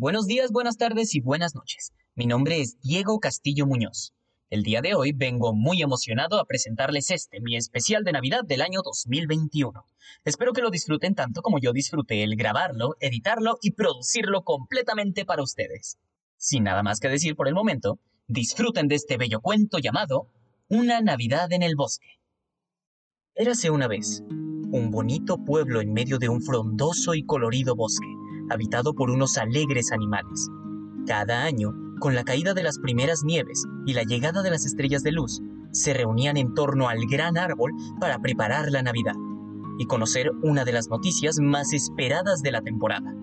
Buenos días, buenas tardes y buenas noches. Mi nombre es Diego Castillo Muñoz. El día de hoy vengo muy emocionado a presentarles este, mi especial de Navidad del año 2021. Espero que lo disfruten tanto como yo disfruté el grabarlo, editarlo y producirlo completamente para ustedes. Sin nada más que decir por el momento, disfruten de este bello cuento llamado Una Navidad en el Bosque. Érase una vez un bonito pueblo en medio de un frondoso y colorido bosque, habitado por unos alegres animales. Cada año, con la caída de las primeras nieves y la llegada de las estrellas de luz, se reunían en torno al gran árbol para preparar la Navidad y conocer una de las noticias más esperadas de la temporada.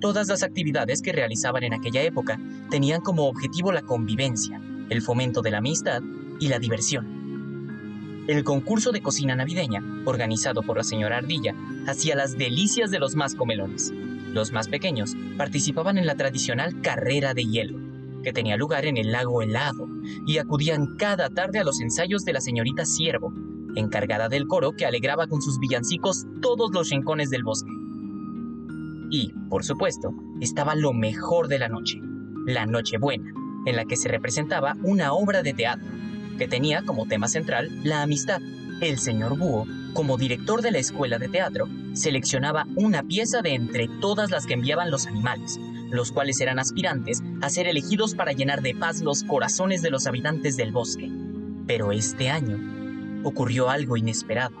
Todas las actividades que realizaban en aquella época tenían como objetivo la convivencia, el fomento de la amistad y la diversión. El concurso de cocina navideña, organizado por la señora Ardilla, hacía las delicias de los más comelones. Los más pequeños participaban en la tradicional carrera de hielo, que tenía lugar en el lago helado, y acudían cada tarde a los ensayos de la señorita Siervo, encargada del coro que alegraba con sus villancicos todos los rincones del bosque. Y, por supuesto, estaba lo mejor de la noche, la Nochebuena, en la que se representaba una obra de teatro que tenía como tema central la amistad. El señor Búho, como director de la escuela de teatro, seleccionaba una pieza de entre todas las que enviaban los animales, los cuales eran aspirantes a ser elegidos para llenar de paz los corazones de los habitantes del bosque. Pero este año ocurrió algo inesperado.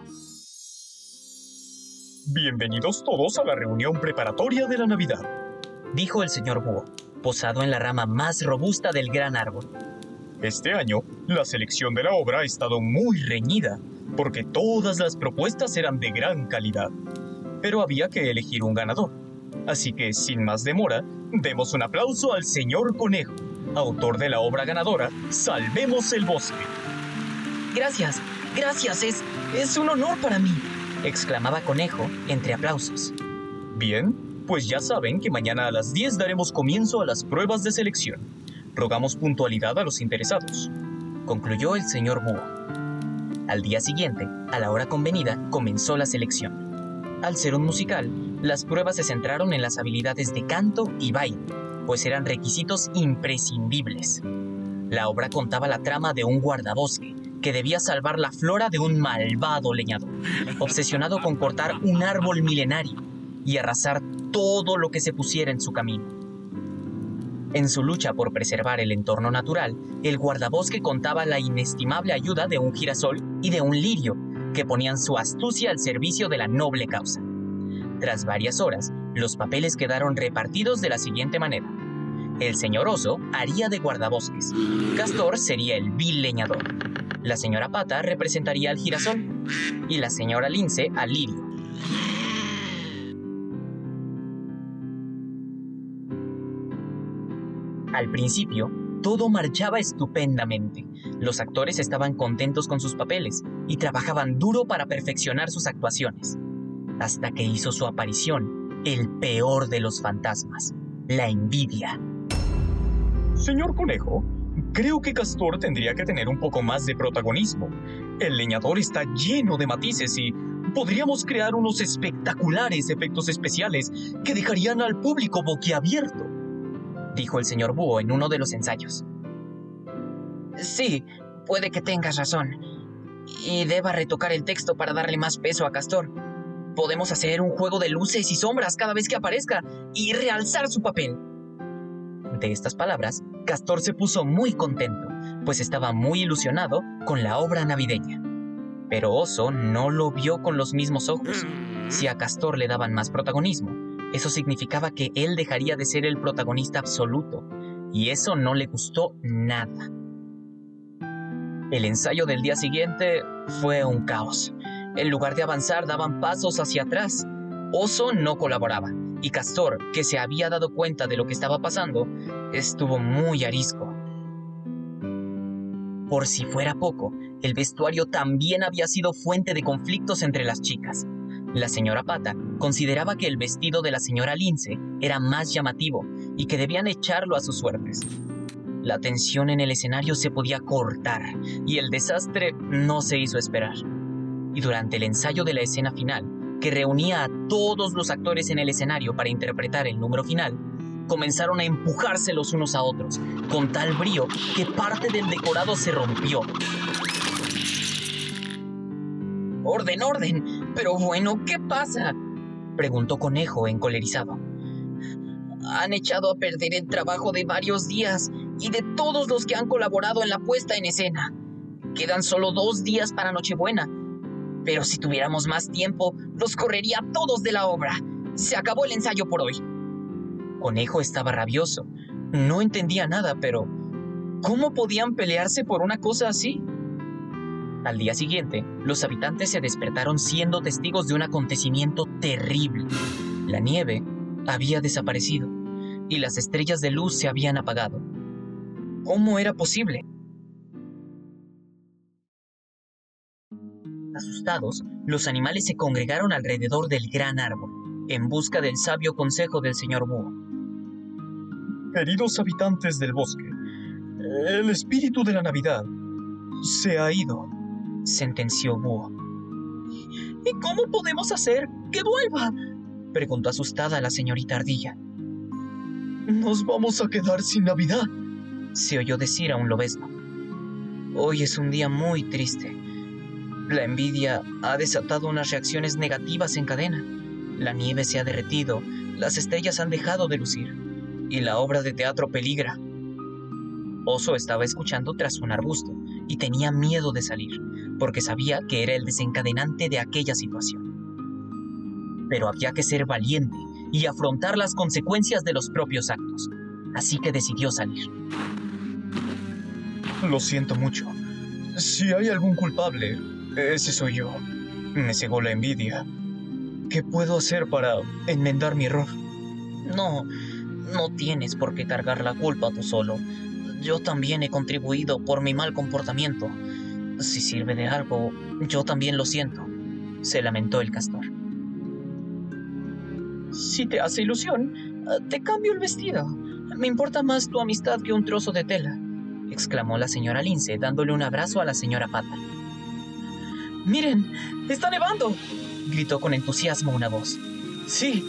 Bienvenidos todos a la reunión preparatoria de la Navidad, dijo el señor Búho, posado en la rama más robusta del gran árbol. Este año, la selección de la obra ha estado muy reñida, porque todas las propuestas eran de gran calidad. Pero había que elegir un ganador. Así que, sin más demora, demos un aplauso al señor Conejo, autor de la obra ganadora Salvemos el Bosque. Gracias, gracias, es, es un honor para mí, exclamaba Conejo entre aplausos. Bien, pues ya saben que mañana a las 10 daremos comienzo a las pruebas de selección. Rogamos puntualidad a los interesados. Concluyó el señor Búho. Al día siguiente, a la hora convenida, comenzó la selección. Al ser un musical, las pruebas se centraron en las habilidades de canto y baile, pues eran requisitos imprescindibles. La obra contaba la trama de un guardabosque que debía salvar la flora de un malvado leñador, obsesionado con cortar un árbol milenario y arrasar todo lo que se pusiera en su camino. En su lucha por preservar el entorno natural, el guardabosque contaba la inestimable ayuda de un girasol y de un lirio, que ponían su astucia al servicio de la noble causa. Tras varias horas, los papeles quedaron repartidos de la siguiente manera. El señor oso haría de guardabosques. Castor sería el vil leñador. La señora pata representaría al girasol. Y la señora lince al lirio. Al principio, todo marchaba estupendamente. Los actores estaban contentos con sus papeles y trabajaban duro para perfeccionar sus actuaciones. Hasta que hizo su aparición el peor de los fantasmas, la envidia. Señor Conejo, creo que Castor tendría que tener un poco más de protagonismo. El leñador está lleno de matices y podríamos crear unos espectaculares efectos especiales que dejarían al público boquiabierto dijo el señor Búho en uno de los ensayos. Sí, puede que tengas razón. Y deba retocar el texto para darle más peso a Castor. Podemos hacer un juego de luces y sombras cada vez que aparezca y realzar su papel. De estas palabras, Castor se puso muy contento, pues estaba muy ilusionado con la obra navideña. Pero Oso no lo vio con los mismos ojos. Si a Castor le daban más protagonismo, eso significaba que él dejaría de ser el protagonista absoluto, y eso no le gustó nada. El ensayo del día siguiente fue un caos. En lugar de avanzar, daban pasos hacia atrás. Oso no colaboraba, y Castor, que se había dado cuenta de lo que estaba pasando, estuvo muy arisco. Por si fuera poco, el vestuario también había sido fuente de conflictos entre las chicas. La señora Pata consideraba que el vestido de la señora Lince era más llamativo y que debían echarlo a sus suertes. La tensión en el escenario se podía cortar y el desastre no se hizo esperar. Y durante el ensayo de la escena final, que reunía a todos los actores en el escenario para interpretar el número final, comenzaron a empujarse los unos a otros, con tal brío que parte del decorado se rompió. Orden, orden. Pero bueno, ¿qué pasa? Preguntó Conejo encolerizado. Han echado a perder el trabajo de varios días y de todos los que han colaborado en la puesta en escena. Quedan solo dos días para Nochebuena. Pero si tuviéramos más tiempo, los correría todos de la obra. Se acabó el ensayo por hoy. Conejo estaba rabioso. No entendía nada, pero ¿cómo podían pelearse por una cosa así? Al día siguiente, los habitantes se despertaron siendo testigos de un acontecimiento terrible. La nieve había desaparecido y las estrellas de luz se habían apagado. ¿Cómo era posible? Asustados, los animales se congregaron alrededor del gran árbol, en busca del sabio consejo del señor Búho. Queridos habitantes del bosque, el espíritu de la Navidad se ha ido, sentenció Búho. ¿Y cómo podemos hacer que vuelva? preguntó asustada la señorita Ardilla. Nos vamos a quedar sin Navidad, se oyó decir a un lobezno. Hoy es un día muy triste. La envidia ha desatado unas reacciones negativas en cadena. La nieve se ha derretido, las estrellas han dejado de lucir y la obra de teatro peligra. Oso estaba escuchando tras un arbusto y tenía miedo de salir, porque sabía que era el desencadenante de aquella situación. Pero había que ser valiente y afrontar las consecuencias de los propios actos, así que decidió salir. Lo siento mucho. Si hay algún culpable, ese soy yo. Me cegó la envidia. ¿Qué puedo hacer para enmendar mi error? No, no tienes por qué cargar la culpa tú solo. Yo también he contribuido por mi mal comportamiento. Si sirve de algo, yo también lo siento, se lamentó el castor. Si te hace ilusión, te cambio el vestido. Me importa más tu amistad que un trozo de tela, exclamó la señora Lince dándole un abrazo a la señora Pata. Miren, está nevando, gritó con entusiasmo una voz. Sí,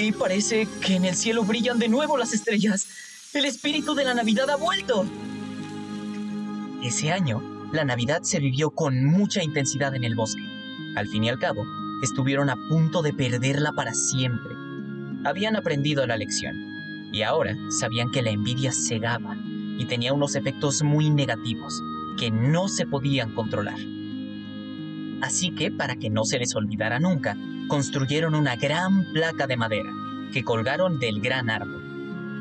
y parece que en el cielo brillan de nuevo las estrellas. El espíritu de la Navidad ha vuelto. Ese año, la Navidad se vivió con mucha intensidad en el bosque. Al fin y al cabo, estuvieron a punto de perderla para siempre. Habían aprendido la lección y ahora sabían que la envidia cegaba y tenía unos efectos muy negativos que no se podían controlar. Así que, para que no se les olvidara nunca, construyeron una gran placa de madera que colgaron del gran árbol.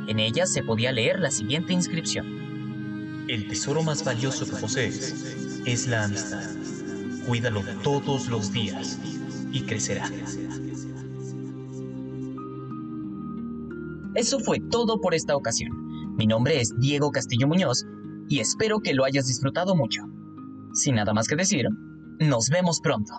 En ella se podía leer la siguiente inscripción. El tesoro más valioso que posees es la amistad. Cuídalo todos los días y crecerá. Eso fue todo por esta ocasión. Mi nombre es Diego Castillo Muñoz y espero que lo hayas disfrutado mucho. Sin nada más que decir, nos vemos pronto.